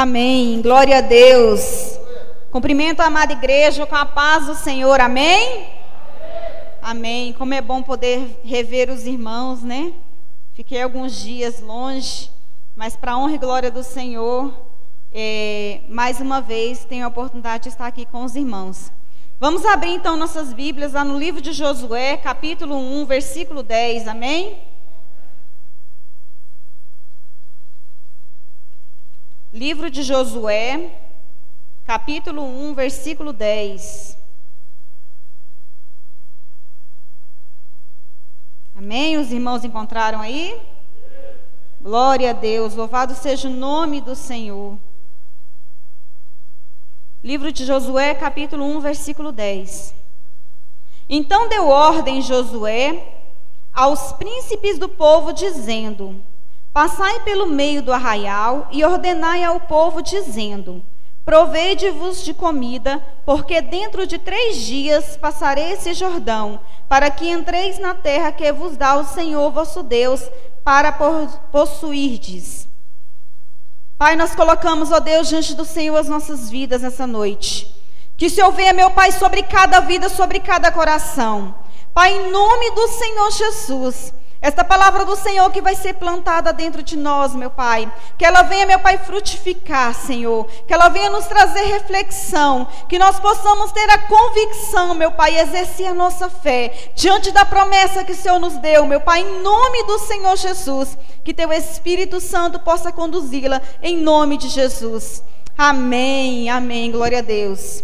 Amém. Glória a Deus. Cumprimento a amada igreja com a paz do Senhor. Amém? Amém. Como é bom poder rever os irmãos, né? Fiquei alguns dias longe, mas para honra e glória do Senhor, é, mais uma vez tenho a oportunidade de estar aqui com os irmãos. Vamos abrir então nossas Bíblias lá no livro de Josué, capítulo 1, versículo 10. Amém? Livro de Josué, capítulo 1, versículo 10. Amém? Os irmãos encontraram aí? Glória a Deus, louvado seja o nome do Senhor. Livro de Josué, capítulo 1, versículo 10. Então deu ordem Josué aos príncipes do povo, dizendo: Passai pelo meio do arraial e ordenai ao povo, dizendo: Provede-vos de comida, porque dentro de três dias passarei esse Jordão, para que entreis na terra que vos dá o Senhor vosso Deus, para possuirdes. Pai, nós colocamos, ó Deus, diante do Senhor as nossas vidas nessa noite. Que Senhor venha, meu Pai, sobre cada vida, sobre cada coração. Pai, em nome do Senhor Jesus. Esta palavra do Senhor que vai ser plantada dentro de nós, meu Pai. Que ela venha, meu Pai, frutificar, Senhor. Que ela venha nos trazer reflexão. Que nós possamos ter a convicção, meu Pai, exercer a nossa fé diante da promessa que o Senhor nos deu, meu Pai, em nome do Senhor Jesus. Que teu Espírito Santo possa conduzi-la em nome de Jesus. Amém, amém. Glória a Deus.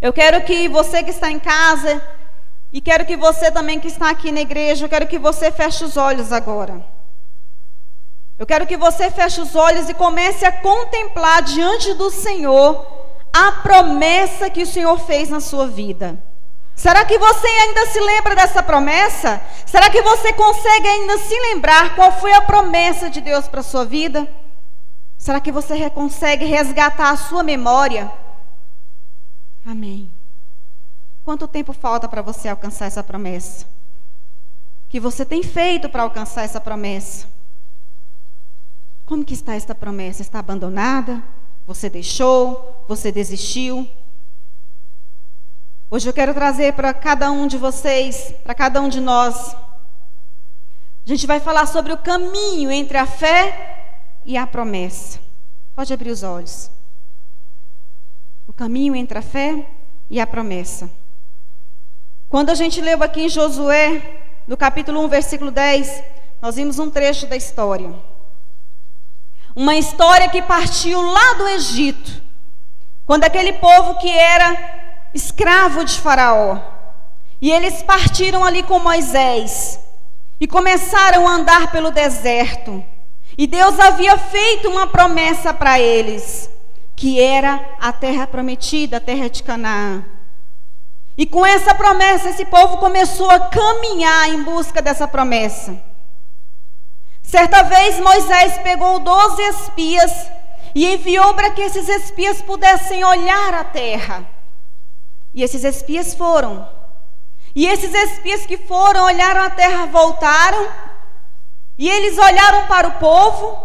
Eu quero que você que está em casa e quero que você também que está aqui na igreja, eu quero que você feche os olhos agora. Eu quero que você feche os olhos e comece a contemplar diante do Senhor a promessa que o Senhor fez na sua vida. Será que você ainda se lembra dessa promessa? Será que você consegue ainda se lembrar qual foi a promessa de Deus para a sua vida? Será que você consegue resgatar a sua memória? Amém. Quanto tempo falta para você alcançar essa promessa? Que você tem feito para alcançar essa promessa? Como que está esta promessa? Está abandonada? Você deixou? Você desistiu? Hoje eu quero trazer para cada um de vocês, para cada um de nós. A gente vai falar sobre o caminho entre a fé e a promessa. Pode abrir os olhos. O caminho entre a fé e a promessa. Quando a gente leu aqui em Josué, no capítulo 1, versículo 10, nós vimos um trecho da história. Uma história que partiu lá do Egito, quando aquele povo que era escravo de Faraó, e eles partiram ali com Moisés e começaram a andar pelo deserto. E Deus havia feito uma promessa para eles, que era a terra prometida, a terra de Canaã. E com essa promessa, esse povo começou a caminhar em busca dessa promessa. Certa vez Moisés pegou doze espias e enviou para que esses espias pudessem olhar a terra. E esses espias foram. E esses espias que foram, olharam a terra, voltaram. E eles olharam para o povo.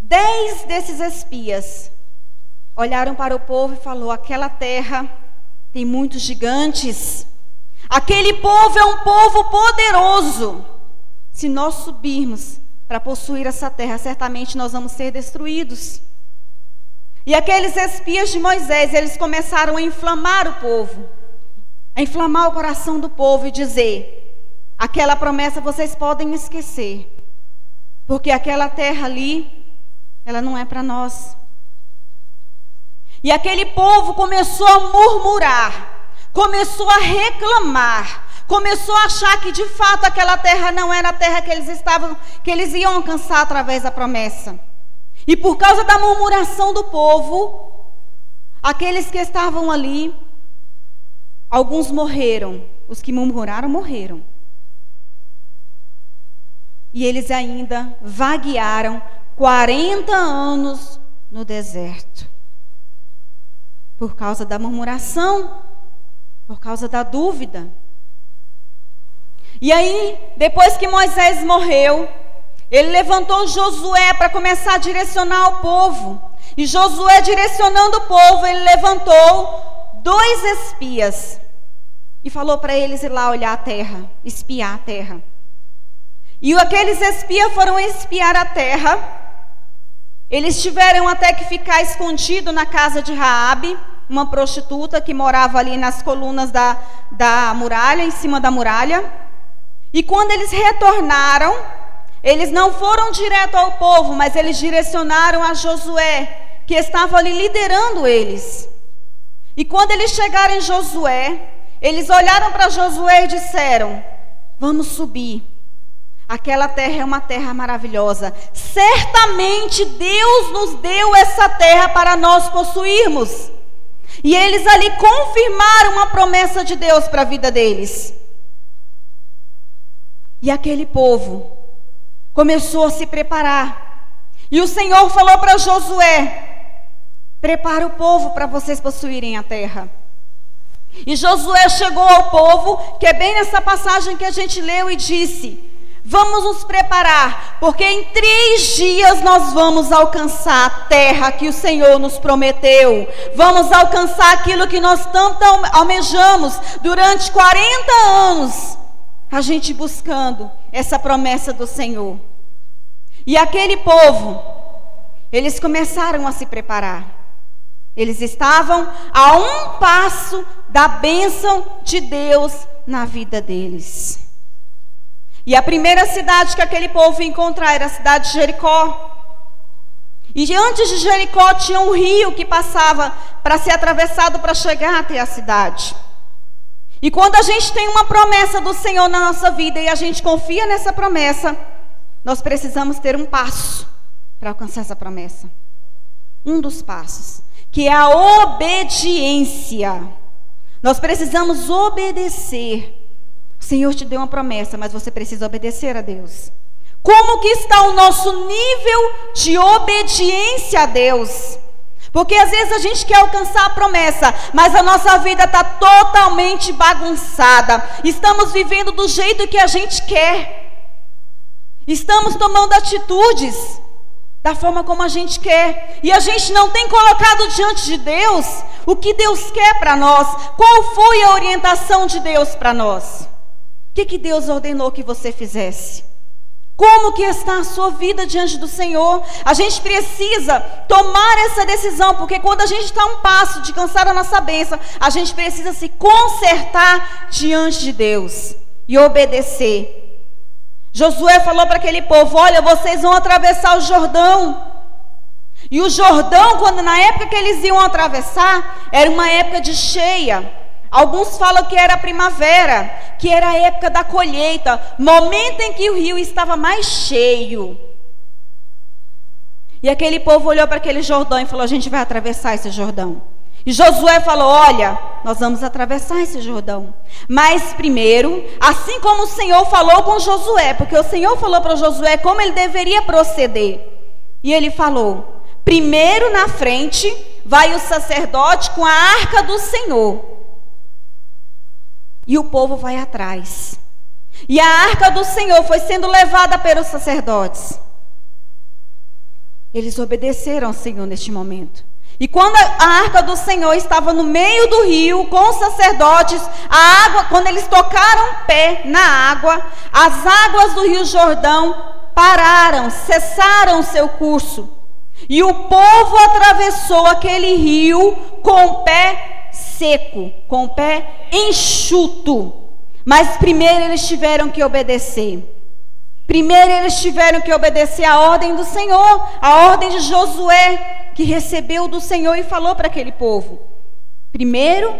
Dez desses espias olharam para o povo e falou: aquela terra tem muitos gigantes. Aquele povo é um povo poderoso. Se nós subirmos para possuir essa terra, certamente nós vamos ser destruídos. E aqueles espias de Moisés, eles começaram a inflamar o povo, a inflamar o coração do povo e dizer: aquela promessa vocês podem esquecer, porque aquela terra ali, ela não é para nós. E aquele povo começou a murmurar, começou a reclamar, começou a achar que de fato aquela terra não era a terra que eles estavam, que eles iam alcançar através da promessa. E por causa da murmuração do povo, aqueles que estavam ali, alguns morreram, os que murmuraram morreram. E eles ainda vaguearam 40 anos no deserto por causa da murmuração, por causa da dúvida. E aí, depois que Moisés morreu, ele levantou Josué para começar a direcionar o povo. E Josué, direcionando o povo, ele levantou dois espias e falou para eles ir lá olhar a terra, espiar a terra. E aqueles espias foram espiar a terra. Eles tiveram até que ficar escondido na casa de Raabe, uma prostituta que morava ali nas colunas da, da muralha, em cima da muralha. E quando eles retornaram, eles não foram direto ao povo, mas eles direcionaram a Josué, que estava ali liderando eles. E quando eles chegaram em Josué, eles olharam para Josué e disseram: Vamos subir. Aquela terra é uma terra maravilhosa. Certamente Deus nos deu essa terra para nós possuirmos. E eles ali confirmaram uma promessa de Deus para a vida deles. E aquele povo começou a se preparar. E o Senhor falou para Josué: Prepara o povo para vocês possuírem a terra. E Josué chegou ao povo, que é bem nessa passagem que a gente leu, e disse: Vamos nos preparar, porque em três dias nós vamos alcançar a terra que o Senhor nos prometeu. Vamos alcançar aquilo que nós tanto almejamos durante 40 anos, a gente buscando essa promessa do Senhor. E aquele povo, eles começaram a se preparar. Eles estavam a um passo da bênção de Deus na vida deles. E a primeira cidade que aquele povo ia encontrar era a cidade de Jericó. E antes de Jericó tinha um rio que passava para ser atravessado para chegar até a cidade. E quando a gente tem uma promessa do Senhor na nossa vida e a gente confia nessa promessa, nós precisamos ter um passo para alcançar essa promessa. Um dos passos, que é a obediência. Nós precisamos obedecer. O Senhor te deu uma promessa, mas você precisa obedecer a Deus. Como que está o nosso nível de obediência a Deus? Porque às vezes a gente quer alcançar a promessa, mas a nossa vida está totalmente bagunçada. Estamos vivendo do jeito que a gente quer. Estamos tomando atitudes da forma como a gente quer. E a gente não tem colocado diante de Deus o que Deus quer para nós. Qual foi a orientação de Deus para nós? Que, que Deus ordenou que você fizesse? Como que está a sua vida diante do Senhor? A gente precisa tomar essa decisão, porque quando a gente está um passo de cansar a nossa bênção, a gente precisa se consertar diante de Deus e obedecer. Josué falou para aquele povo: Olha, vocês vão atravessar o Jordão. E o Jordão, quando na época que eles iam atravessar, era uma época de cheia. Alguns falam que era primavera, que era a época da colheita, momento em que o rio estava mais cheio. E aquele povo olhou para aquele Jordão e falou: A gente vai atravessar esse Jordão. E Josué falou: Olha, nós vamos atravessar esse Jordão. Mas primeiro, assim como o Senhor falou com Josué, porque o Senhor falou para Josué como ele deveria proceder. E ele falou: Primeiro na frente vai o sacerdote com a arca do Senhor. E o povo vai atrás. E a arca do Senhor foi sendo levada pelos sacerdotes. Eles obedeceram ao Senhor neste momento. E quando a arca do Senhor estava no meio do rio com os sacerdotes, a água, quando eles tocaram pé na água, as águas do rio Jordão pararam, cessaram seu curso. E o povo atravessou aquele rio com o pé seco, com o pé enxuto. Mas primeiro eles tiveram que obedecer. Primeiro eles tiveram que obedecer a ordem do Senhor, a ordem de Josué, que recebeu do Senhor e falou para aquele povo. Primeiro,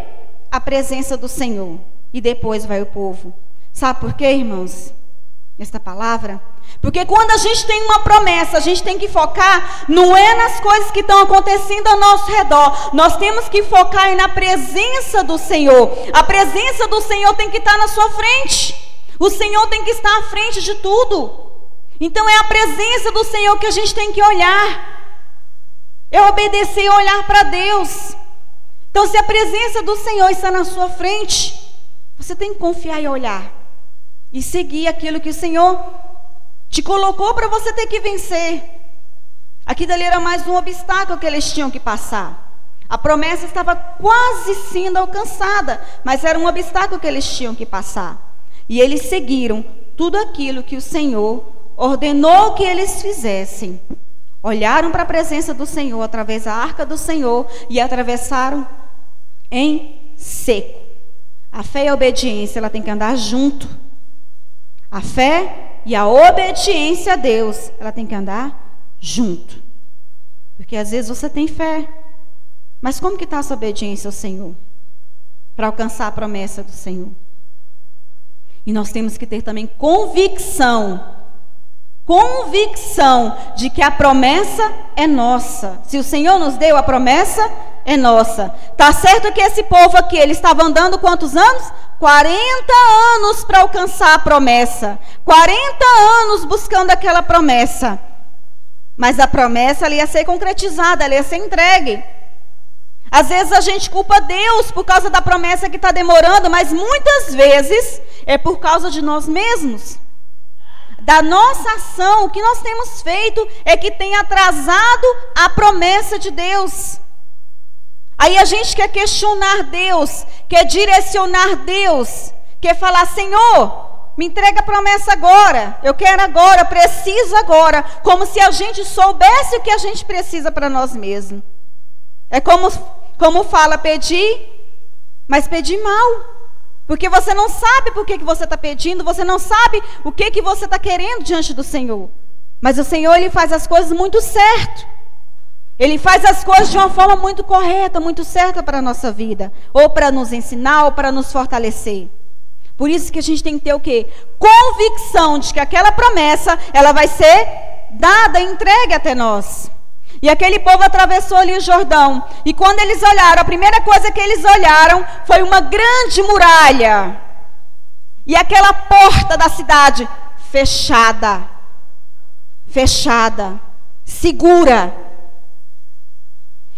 a presença do Senhor, e depois vai o povo. Sabe por quê, irmãos? Esta palavra? Porque quando a gente tem uma promessa, a gente tem que focar não é nas coisas que estão acontecendo ao nosso redor. Nós temos que focar na presença do Senhor. A presença do Senhor tem que estar na sua frente. O Senhor tem que estar à frente de tudo. Então é a presença do Senhor que a gente tem que olhar. É obedecer e olhar para Deus. Então, se a presença do Senhor está na sua frente, você tem que confiar e olhar. E seguir aquilo que o Senhor te colocou para você ter que vencer. Aqui dali era mais um obstáculo que eles tinham que passar. A promessa estava quase sendo alcançada, mas era um obstáculo que eles tinham que passar. E eles seguiram tudo aquilo que o Senhor ordenou que eles fizessem. Olharam para a presença do Senhor através da arca do Senhor e atravessaram em seco. A fé e a obediência, ela tem que andar junto. A fé e a obediência a Deus, ela tem que andar junto. Porque às vezes você tem fé, mas como que está a sua obediência ao Senhor? Para alcançar a promessa do Senhor. E nós temos que ter também convicção convicção de que a promessa é nossa. Se o Senhor nos deu a promessa, é nossa. Tá certo que esse povo aqui, ele estava andando quantos anos? 40 anos para alcançar a promessa. 40 anos buscando aquela promessa. Mas a promessa ela ia ser concretizada, ela ia ser entregue. Às vezes a gente culpa Deus por causa da promessa que está demorando, mas muitas vezes é por causa de nós mesmos. Da nossa ação, o que nós temos feito é que tem atrasado a promessa de Deus. Aí a gente quer questionar Deus, quer direcionar Deus, quer falar: Senhor, me entrega a promessa agora. Eu quero agora, eu preciso agora. Como se a gente soubesse o que a gente precisa para nós mesmos. É como, como fala pedir, mas pedir mal. Porque você não sabe por que, que você está pedindo, você não sabe o que, que você está querendo diante do Senhor. Mas o Senhor, Ele faz as coisas muito certo. Ele faz as coisas de uma forma muito correta, muito certa para a nossa vida. Ou para nos ensinar, ou para nos fortalecer. Por isso que a gente tem que ter o quê? Convicção de que aquela promessa, ela vai ser dada, entregue até nós. E aquele povo atravessou ali o Jordão. E quando eles olharam, a primeira coisa que eles olharam foi uma grande muralha. E aquela porta da cidade fechada. Fechada. Segura.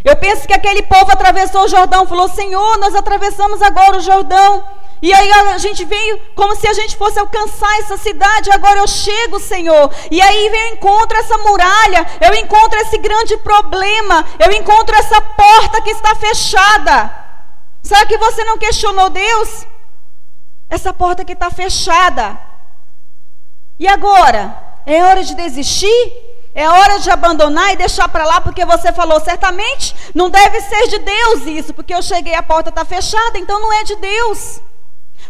Eu penso que aquele povo atravessou o Jordão, falou: Senhor, nós atravessamos agora o Jordão. E aí a gente veio como se a gente fosse alcançar essa cidade. Agora eu chego, Senhor. E aí eu encontro essa muralha, eu encontro esse grande problema, eu encontro essa porta que está fechada. Será que você não questionou Deus? Essa porta que está fechada. E agora? É hora de desistir? É hora de abandonar e deixar para lá, porque você falou certamente não deve ser de Deus isso, porque eu cheguei a porta está fechada, então não é de Deus.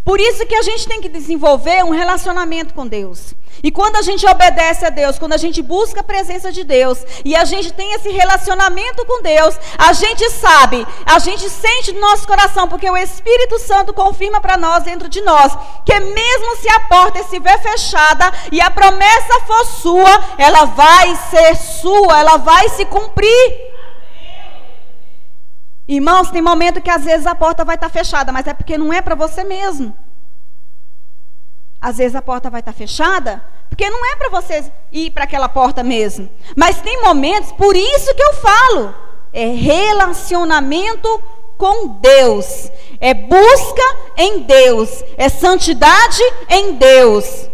Por isso que a gente tem que desenvolver um relacionamento com Deus. E quando a gente obedece a Deus, quando a gente busca a presença de Deus e a gente tem esse relacionamento com Deus, a gente sabe, a gente sente no nosso coração, porque o Espírito Santo confirma para nós dentro de nós, que mesmo se a porta estiver fechada e a promessa for sua, ela vai ser sua, ela vai se cumprir. Irmãos, tem momento que às vezes a porta vai estar tá fechada, mas é porque não é para você mesmo. Às vezes a porta vai estar tá fechada, porque não é para você ir para aquela porta mesmo. Mas tem momentos, por isso que eu falo, é relacionamento com Deus, é busca em Deus, é santidade em Deus,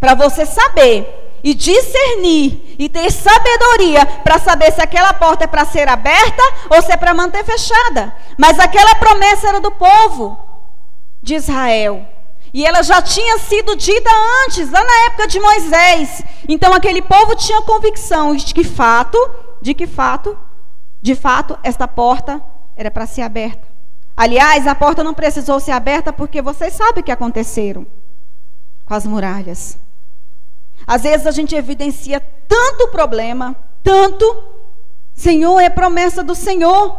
para você saber e discernir e ter sabedoria para saber se aquela porta é para ser aberta ou se é para manter fechada. Mas aquela promessa era do povo de Israel. E ela já tinha sido dita antes, lá na época de Moisés. Então aquele povo tinha convicção de que fato, de que fato, de fato, esta porta era para ser aberta. Aliás, a porta não precisou ser aberta porque vocês sabem o que aconteceram com as muralhas. Às vezes a gente evidencia tanto problema, tanto, Senhor, é promessa do Senhor.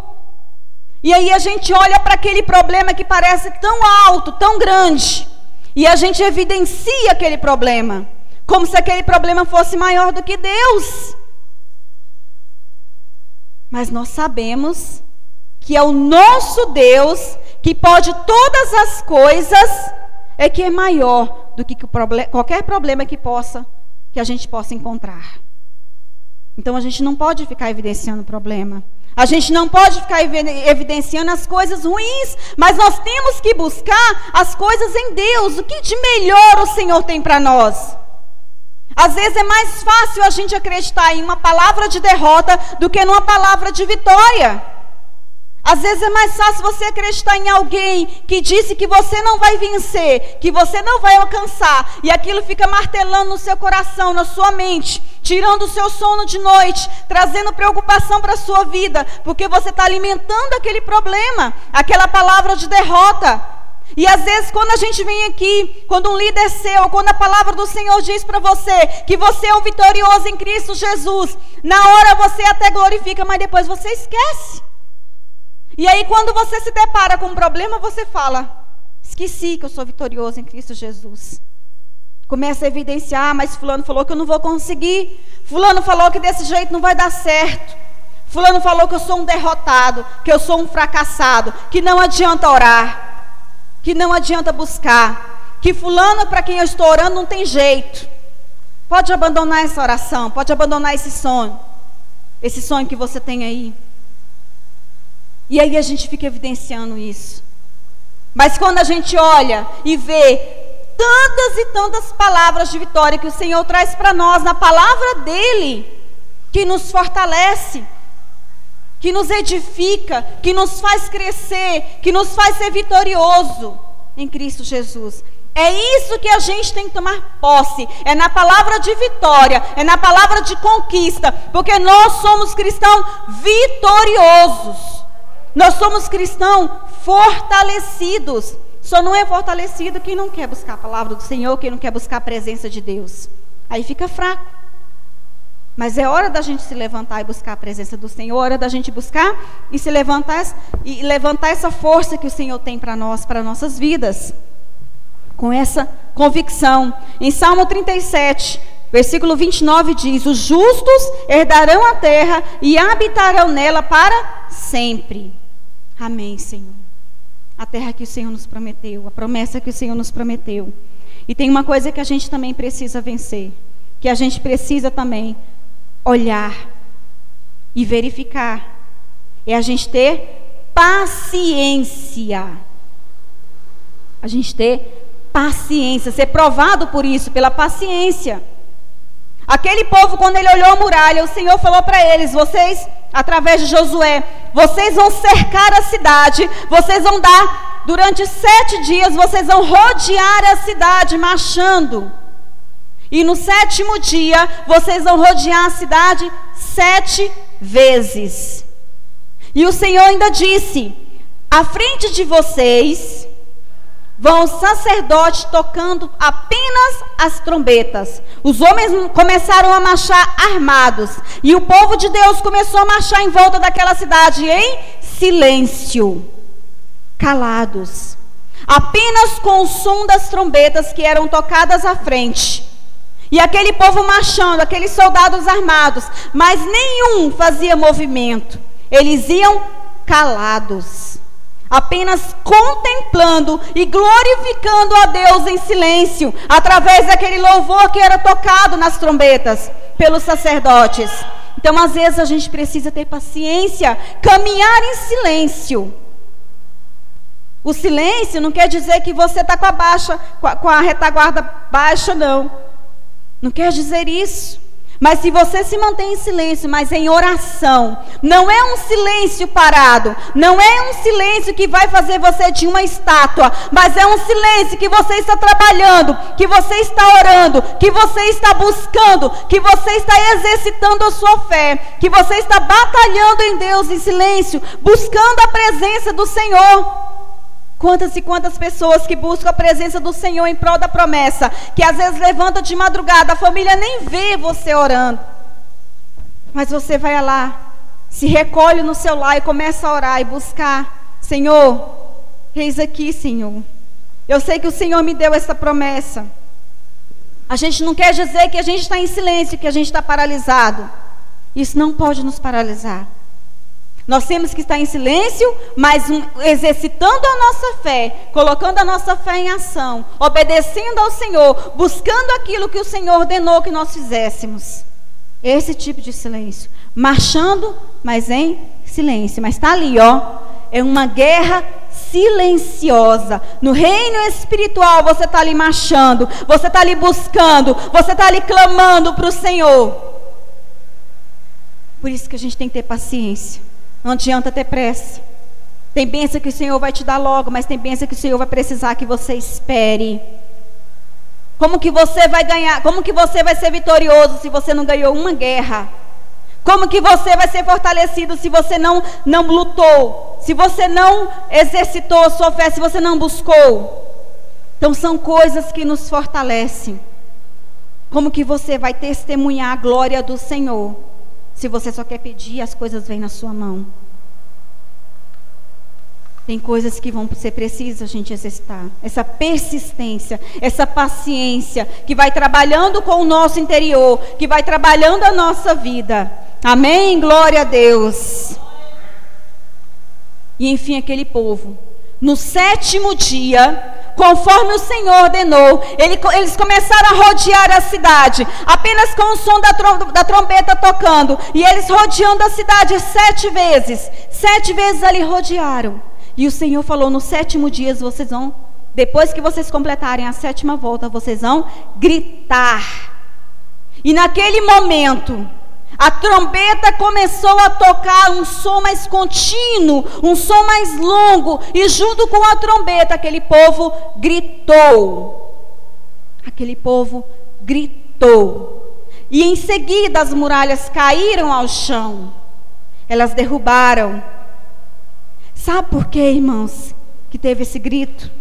E aí a gente olha para aquele problema que parece tão alto, tão grande, e a gente evidencia aquele problema, como se aquele problema fosse maior do que Deus. Mas nós sabemos que é o nosso Deus que pode todas as coisas, é que é maior do que qualquer problema que possa que a gente possa encontrar. Então a gente não pode ficar evidenciando o problema. A gente não pode ficar evidenciando as coisas ruins, mas nós temos que buscar as coisas em Deus. O que de melhor o Senhor tem para nós? Às vezes é mais fácil a gente acreditar em uma palavra de derrota do que numa palavra de vitória. Às vezes é mais fácil você acreditar em alguém que disse que você não vai vencer, que você não vai alcançar, e aquilo fica martelando no seu coração, na sua mente, tirando o seu sono de noite, trazendo preocupação para a sua vida, porque você está alimentando aquele problema, aquela palavra de derrota. E às vezes, quando a gente vem aqui, quando um líder seu, quando a palavra do Senhor diz para você que você é um vitorioso em Cristo Jesus, na hora você até glorifica, mas depois você esquece. E aí, quando você se depara com um problema, você fala: esqueci que eu sou vitorioso em Cristo Jesus. Começa a evidenciar, mas Fulano falou que eu não vou conseguir. Fulano falou que desse jeito não vai dar certo. Fulano falou que eu sou um derrotado, que eu sou um fracassado, que não adianta orar, que não adianta buscar, que Fulano, para quem eu estou orando, não tem jeito. Pode abandonar essa oração, pode abandonar esse sonho, esse sonho que você tem aí. E aí a gente fica evidenciando isso. Mas quando a gente olha e vê tantas e tantas palavras de vitória que o Senhor traz para nós na palavra dele, que nos fortalece, que nos edifica, que nos faz crescer, que nos faz ser vitorioso em Cristo Jesus. É isso que a gente tem que tomar posse. É na palavra de vitória, é na palavra de conquista, porque nós somos cristãos vitoriosos. Nós somos cristãos fortalecidos. Só não é fortalecido quem não quer buscar a palavra do Senhor, quem não quer buscar a presença de Deus. Aí fica fraco. Mas é hora da gente se levantar e buscar a presença do Senhor, é hora da gente buscar e se levantar e levantar essa força que o Senhor tem para nós, para nossas vidas. Com essa convicção. Em Salmo 37, versículo 29 diz: Os justos herdarão a terra e habitarão nela para sempre. Amém, Senhor. A terra que o Senhor nos prometeu, a promessa que o Senhor nos prometeu. E tem uma coisa que a gente também precisa vencer, que a gente precisa também olhar e verificar. É a gente ter paciência. A gente ter paciência, ser provado por isso, pela paciência. Aquele povo, quando ele olhou a muralha, o Senhor falou para eles: vocês, através de Josué, vocês vão cercar a cidade, vocês vão dar, durante sete dias, vocês vão rodear a cidade, marchando. E no sétimo dia, vocês vão rodear a cidade sete vezes. E o Senhor ainda disse: à frente de vocês vão os sacerdotes tocando apenas as trombetas. Os homens começaram a marchar armados. E o povo de Deus começou a marchar em volta daquela cidade em silêncio, calados. Apenas com o som das trombetas que eram tocadas à frente. E aquele povo marchando, aqueles soldados armados, mas nenhum fazia movimento. Eles iam calados apenas contemplando e glorificando a Deus em silêncio, através daquele louvor que era tocado nas trombetas pelos sacerdotes. Então, às vezes, a gente precisa ter paciência, caminhar em silêncio. O silêncio não quer dizer que você está com a baixa, com a, retaguarda baixa, não. Não quer dizer isso. Mas se você se mantém em silêncio, mas em oração, não é um silêncio parado, não é um silêncio que vai fazer você de uma estátua, mas é um silêncio que você está trabalhando, que você está orando, que você está buscando, que você está exercitando a sua fé, que você está batalhando em Deus em silêncio, buscando a presença do Senhor. Quantas e quantas pessoas que buscam a presença do Senhor em prol da promessa, que às vezes levanta de madrugada, a família nem vê você orando. Mas você vai lá, se recolhe no seu lar e começa a orar e buscar. Senhor, eis aqui, Senhor. Eu sei que o Senhor me deu essa promessa. A gente não quer dizer que a gente está em silêncio, que a gente está paralisado. Isso não pode nos paralisar. Nós temos que estar em silêncio, mas exercitando a nossa fé, colocando a nossa fé em ação, obedecendo ao Senhor, buscando aquilo que o Senhor ordenou que nós fizéssemos. Esse tipo de silêncio. Marchando, mas em silêncio. Mas está ali, ó. É uma guerra silenciosa. No reino espiritual, você está ali marchando, você está ali buscando, você está ali clamando para o Senhor. Por isso que a gente tem que ter paciência. Não adianta ter pressa. Tem bênção que o Senhor vai te dar logo, mas tem bênção que o Senhor vai precisar que você espere. Como que você vai ganhar? Como que você vai ser vitorioso se você não ganhou uma guerra? Como que você vai ser fortalecido se você não não lutou? Se você não exercitou a sua fé, se você não buscou? Então são coisas que nos fortalecem. Como que você vai testemunhar a glória do Senhor se você só quer pedir, as coisas vêm na sua mão? Tem coisas que vão ser precisas a gente exercitar. Essa persistência, essa paciência, que vai trabalhando com o nosso interior, que vai trabalhando a nossa vida. Amém? Glória a Deus. E enfim, aquele povo. No sétimo dia, conforme o Senhor ordenou, ele, eles começaram a rodear a cidade, apenas com o som da, trom, da trombeta tocando, e eles rodeando a cidade sete vezes. Sete vezes ali rodearam. E o Senhor falou: no sétimo dia vocês vão, depois que vocês completarem a sétima volta, vocês vão gritar. E naquele momento, a trombeta começou a tocar um som mais contínuo, um som mais longo, e junto com a trombeta, aquele povo gritou. Aquele povo gritou. E em seguida as muralhas caíram ao chão, elas derrubaram Sabe por quê, irmãos, que teve esse grito?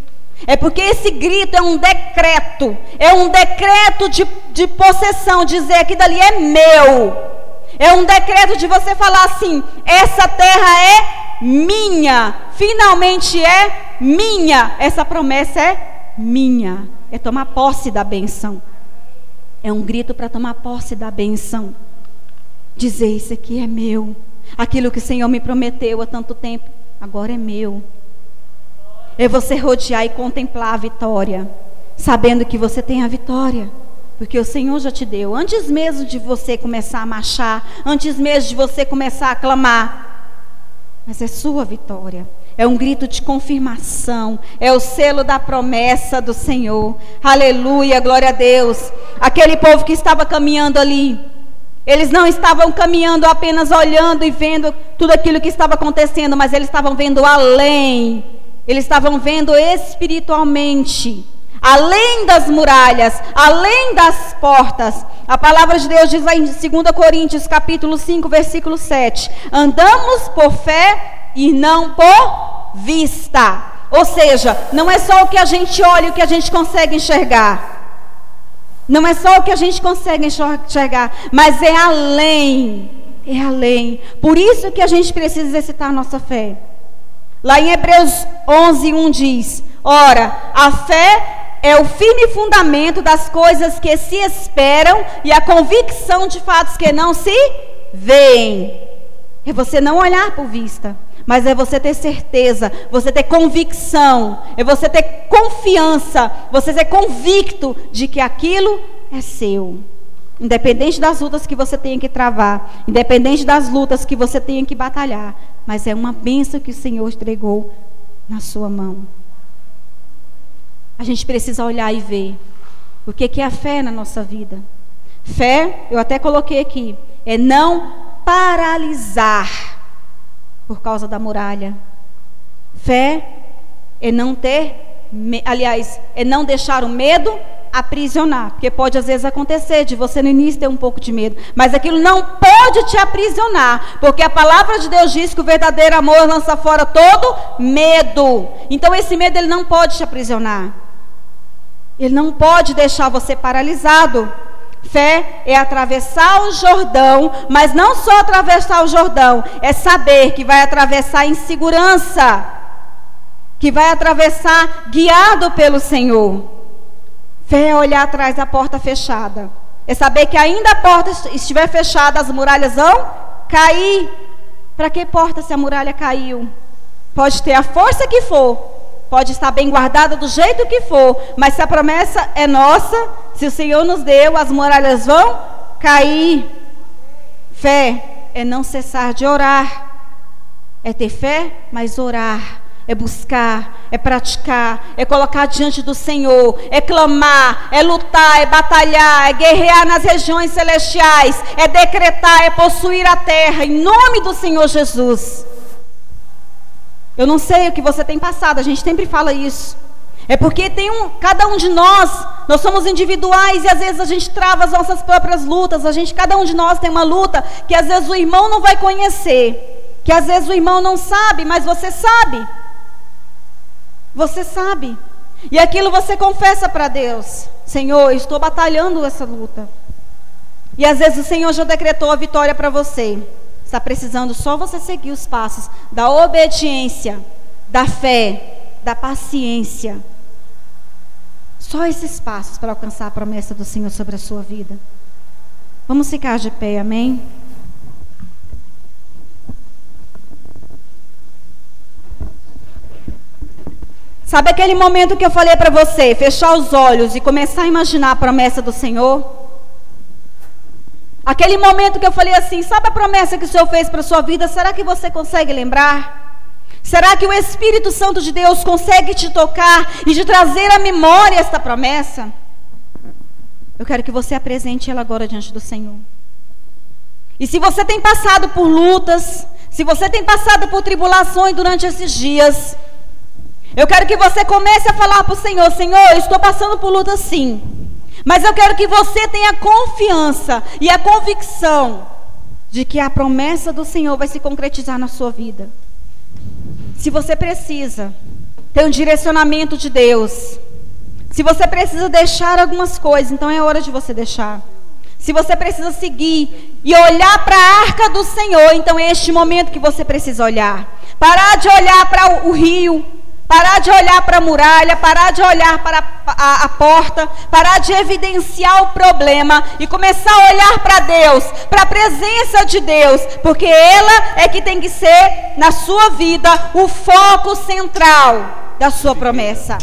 É porque esse grito é um decreto, é um decreto de, de possessão, dizer que dali é meu. É um decreto de você falar assim: essa terra é minha, finalmente é minha, essa promessa é minha. É tomar posse da benção. É um grito para tomar posse da benção. Dizer: Isso aqui é meu. Aquilo que o Senhor me prometeu há tanto tempo agora é meu. É você rodear e contemplar a vitória, sabendo que você tem a vitória, porque o Senhor já te deu. Antes mesmo de você começar a marchar, antes mesmo de você começar a clamar, mas é sua vitória. É um grito de confirmação, é o selo da promessa do Senhor. Aleluia, glória a Deus. Aquele povo que estava caminhando ali, eles não estavam caminhando apenas olhando e vendo tudo aquilo que estava acontecendo, mas eles estavam vendo além. Eles estavam vendo espiritualmente, além das muralhas, além das portas. A palavra de Deus diz lá em 2 Coríntios, capítulo 5, versículo 7: "Andamos por fé e não por vista". Ou seja, não é só o que a gente olha, o que a gente consegue enxergar. Não é só o que a gente consegue enxergar, mas é além. É além. Por isso que a gente precisa exercitar nossa fé. Lá em Hebreus 11, 1 diz: Ora, a fé é o firme fundamento das coisas que se esperam e a convicção de fatos que não se veem. É você não olhar por vista, mas é você ter certeza, você ter convicção, é você ter confiança, você ser convicto de que aquilo é seu. Independente das lutas que você tenha que travar, independente das lutas que você tenha que batalhar, mas é uma bênção que o Senhor entregou na sua mão. A gente precisa olhar e ver o que é a fé na nossa vida. Fé, eu até coloquei aqui, é não paralisar por causa da muralha. Fé é não ter, aliás, é não deixar o medo aprisionar, porque pode às vezes acontecer de você no início ter um pouco de medo, mas aquilo não pode te aprisionar, porque a palavra de Deus diz que o verdadeiro amor lança fora todo medo. Então esse medo ele não pode te aprisionar. Ele não pode deixar você paralisado. Fé é atravessar o Jordão, mas não só atravessar o Jordão, é saber que vai atravessar em segurança, que vai atravessar guiado pelo Senhor. Fé é olhar atrás da porta fechada, é saber que ainda a porta estiver fechada, as muralhas vão cair. Para que porta se a muralha caiu? Pode ter a força que for, pode estar bem guardada do jeito que for, mas se a promessa é nossa, se o Senhor nos deu, as muralhas vão cair. Fé é não cessar de orar, é ter fé, mas orar. é buscar, é praticar, é colocar diante do Senhor, é clamar, é lutar, é batalhar, é guerrear nas regiões celestiais, é decretar, é possuir a terra, em nome do Senhor Jesus. Eu não sei o que você tem passado, a gente sempre fala isso. É porque tem um, cada um de nós, nós somos individuais e às vezes a gente trava as nossas próprias lutas. A gente, cada um de nós tem uma luta que às vezes o irmão não vai conhecer, que às vezes o irmão não sabe, mas você sabe. Você sabe. E aquilo você confessa para Deus: Senhor, estou batalhando essa luta. E às vezes o Senhor já decretou a vitória para você. Está precisando só você seguir os passos da obediência, da fé, da paciência. Só esses passos para alcançar a promessa do Senhor sobre a sua vida. Vamos ficar de pé, amém? Sabe aquele momento que eu falei para você, fechar os olhos e começar a imaginar a promessa do Senhor? Aquele momento que eu falei assim, sabe a promessa que o Senhor fez para a sua vida? Será que você consegue lembrar? Será que o Espírito Santo de Deus consegue te tocar e te trazer à memória esta promessa? Eu quero que você apresente ela agora diante do Senhor. E se você tem passado por lutas, se você tem passado por tribulações durante esses dias, eu quero que você comece a falar para o Senhor: Senhor, eu estou passando por luta sim. Mas eu quero que você tenha confiança e a convicção de que a promessa do Senhor vai se concretizar na sua vida. Se você precisa ter um direcionamento de Deus, se você precisa deixar algumas coisas, então é hora de você deixar. Se você precisa seguir e olhar para a arca do Senhor, então é este momento que você precisa olhar. Parar de olhar para o rio, Parar de olhar para a muralha, parar de olhar para a, a, porta, parar de evidenciar o problema e começar a olhar para Deus, para a presença de Deus, porque ela é que tem que ser, na sua vida, o foco central da sua promessa.